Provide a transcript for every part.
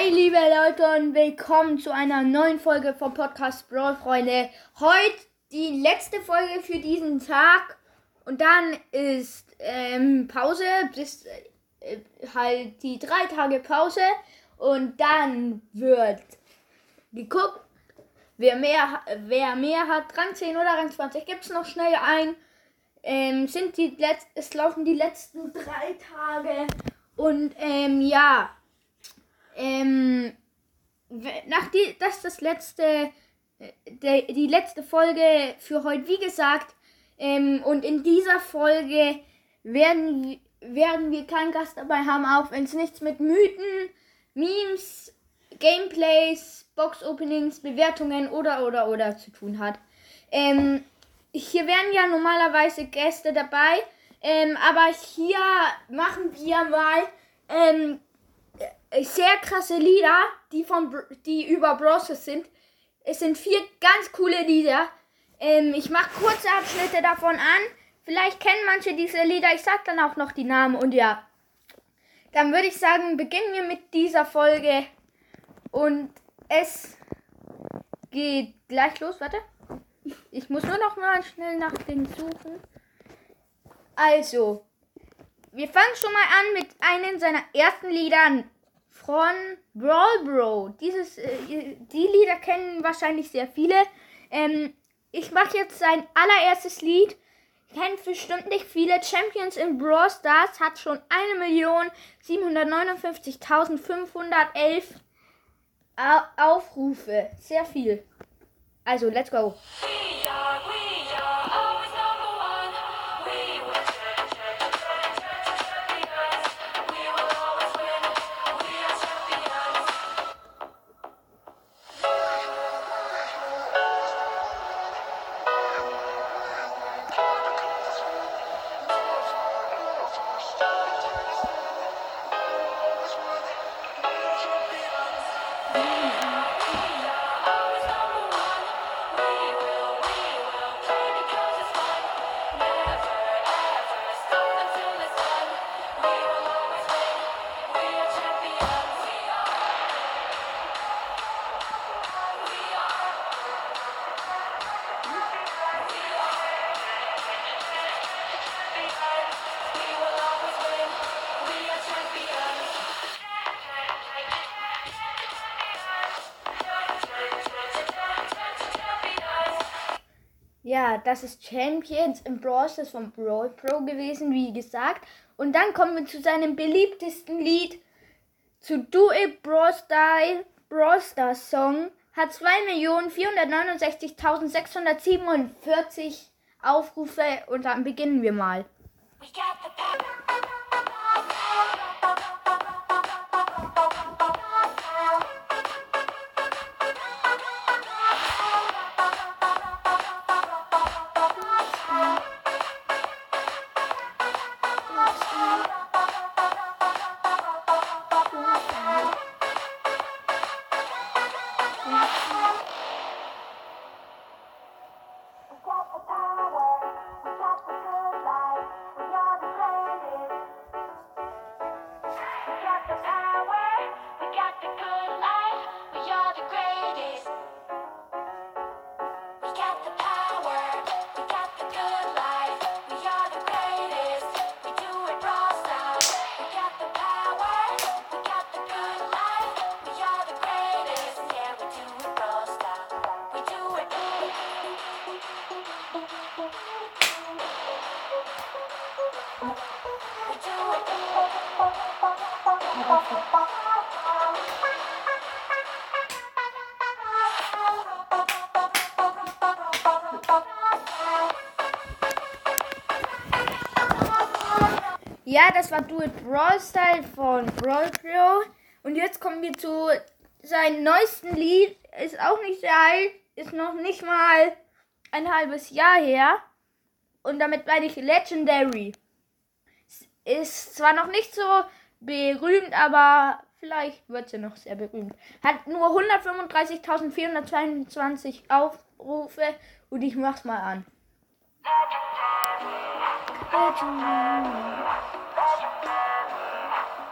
Leute und willkommen zu einer neuen Folge vom Podcast Brawl Freunde. Heute die letzte Folge für diesen Tag und dann ist ähm, Pause bis äh, halt die drei Tage Pause und dann wird geguckt, wer mehr, wer mehr hat. Rang 10 oder Rang 20 gibt es noch schnell ein. Ähm, sind die Letz es laufen die letzten drei Tage und ähm, ja ähm, nach die, das ist das letzte, äh, der, die letzte Folge für heute, wie gesagt. Ähm, und in dieser Folge werden, werden wir keinen Gast dabei haben, auch wenn es nichts mit Mythen, Memes, Gameplays, Box-Openings, Bewertungen oder oder oder zu tun hat. Ähm, hier wären ja normalerweise Gäste dabei, ähm, aber hier machen wir mal ähm, äh, sehr krasse Lieder, die, von, die über Browsers sind. Es sind vier ganz coole Lieder. Ähm, ich mache kurze Abschnitte davon an. Vielleicht kennen manche diese Lieder. Ich sag dann auch noch die Namen und ja. Dann würde ich sagen, beginnen wir mit dieser Folge. Und es geht gleich los. Warte. Ich muss nur noch mal schnell nach den suchen. Also, wir fangen schon mal an mit einem seiner ersten Lieder von Brawl Bro. Dieses, äh, die Lieder kennen wahrscheinlich sehr viele. Ähm, ich mache jetzt sein allererstes Lied. Kennt bestimmt nicht viele. Champions in Brawl Stars hat schon 1.759.511 Aufrufe. Sehr viel. Also, let's go. Ja, das ist Champions im Brawl Stars von Brawl Pro gewesen, wie gesagt. Und dann kommen wir zu seinem beliebtesten Lied, zu Do It Brawl Style Brawl Stars Song. Hat 2.469.647 Aufrufe und dann beginnen wir mal. We got the Ja, das war Do It Brawl Style von Brawl Pro. Und jetzt kommen wir zu seinem neuesten Lied. Ist auch nicht sehr alt, ist noch nicht mal ein halbes Jahr her. Und damit meine ich Legendary. Ist zwar noch nicht so berühmt, aber vielleicht wird sie noch sehr berühmt. Hat nur 135.422 Aufrufe und ich mach's mal an. Legendary.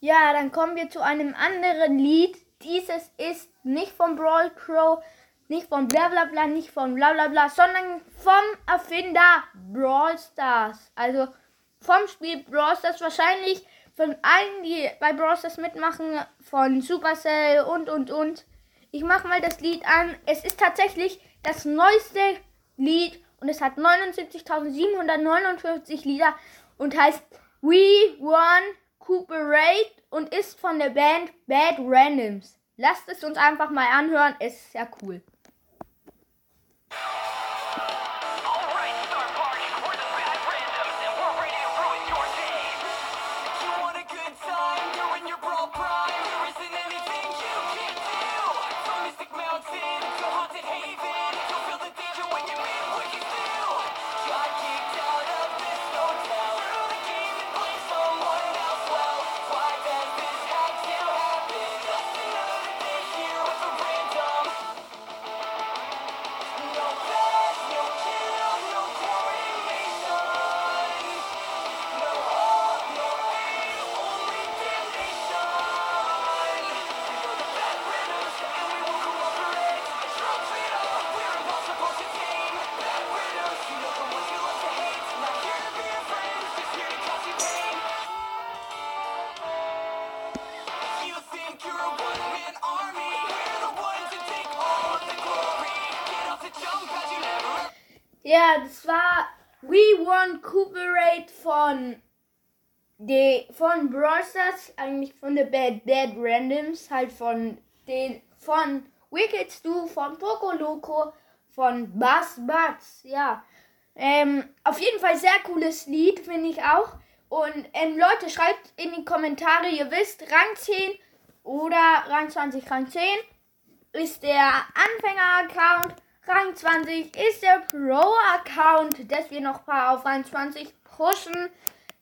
Ja, dann kommen wir zu einem anderen Lied. Dieses ist nicht von Brawl Crow, nicht von bla bla bla, nicht von bla bla bla, sondern vom Erfinder Brawl Stars. Also vom Spiel Brawl Stars wahrscheinlich von allen, die bei Brawl Stars mitmachen, von Supercell und und und. Ich mache mal das Lied an. Es ist tatsächlich das neueste Lied und es hat 79.759 Lieder und heißt We One Cooperate und ist von der Band Bad Randoms. Lasst es uns einfach mal anhören, es ist sehr cool. Ja, das war We Want Cooperate von de, von Brawl Stars, eigentlich von der Bad Bad Randoms, halt von den von Wicked Stu, von Poco Loco, von Buzz Bugs, ja. Ähm, auf jeden Fall sehr cooles Lied, finde ich auch. Und ähm, Leute, schreibt in die Kommentare, ihr wisst, Rang 10 oder Rang 20, Rang 10 ist der Anfänger-Account. Rang 20 ist der Pro-Account, dass wir noch ein paar auf Rang 20 pushen.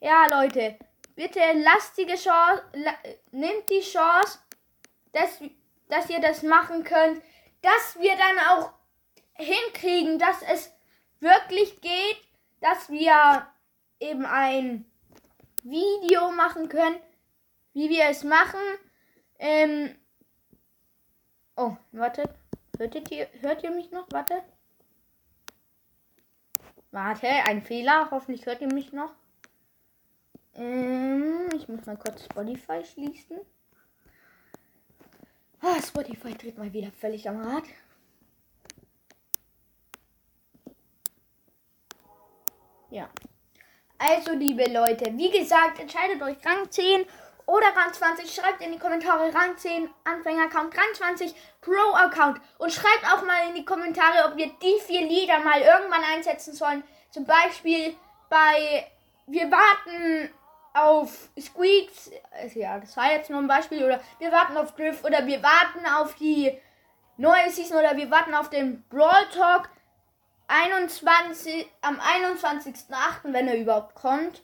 Ja, Leute, bitte lasst die Chance, la, nehmt die Chance, dass, dass ihr das machen könnt, dass wir dann auch hinkriegen, dass es wirklich geht, dass wir eben ein Video machen können, wie wir es machen. Ähm, oh, wartet. Hörtet ihr, hört ihr mich noch? Warte. Warte, ein Fehler. Hoffentlich hört ihr mich noch. Ähm, ich muss mal kurz Spotify schließen. Ah, Spotify dreht mal wieder völlig am Rad. Ja. Also, liebe Leute, wie gesagt, entscheidet euch Rang 10 oder Rang 20. Schreibt in die Kommentare Rang 10, Anfänger-Account, Rang 20, Pro-Account. Und schreibt auch mal in die Kommentare, ob wir die vier Lieder mal irgendwann einsetzen sollen. Zum Beispiel bei Wir warten auf Squeaks. Also Ja, das war jetzt nur ein Beispiel. Oder wir warten auf Griff. Oder wir warten auf die neue Season. Oder wir warten auf den Brawl Talk 21, am 21.08., wenn er überhaupt kommt.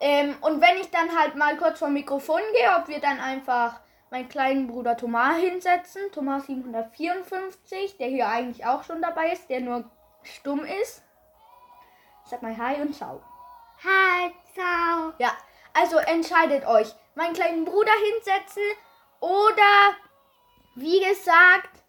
Ähm, und wenn ich dann halt mal kurz vor Mikrofon gehe, ob wir dann einfach meinen kleinen Bruder Thomas hinsetzen, Thomas 754, der hier eigentlich auch schon dabei ist, der nur stumm ist. Sag mal Hi und Ciao. Hi, ciao. Ja, also entscheidet euch. Meinen kleinen Bruder hinsetzen oder, wie gesagt,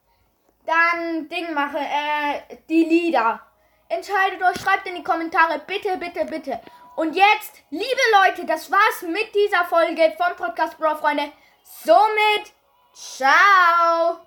dann Ding mache, äh, die Lieder. Entscheidet euch, schreibt in die Kommentare, bitte, bitte, bitte. Und jetzt, liebe Leute, das war's mit dieser Folge vom Podcast Bro, Freunde. Somit, ciao.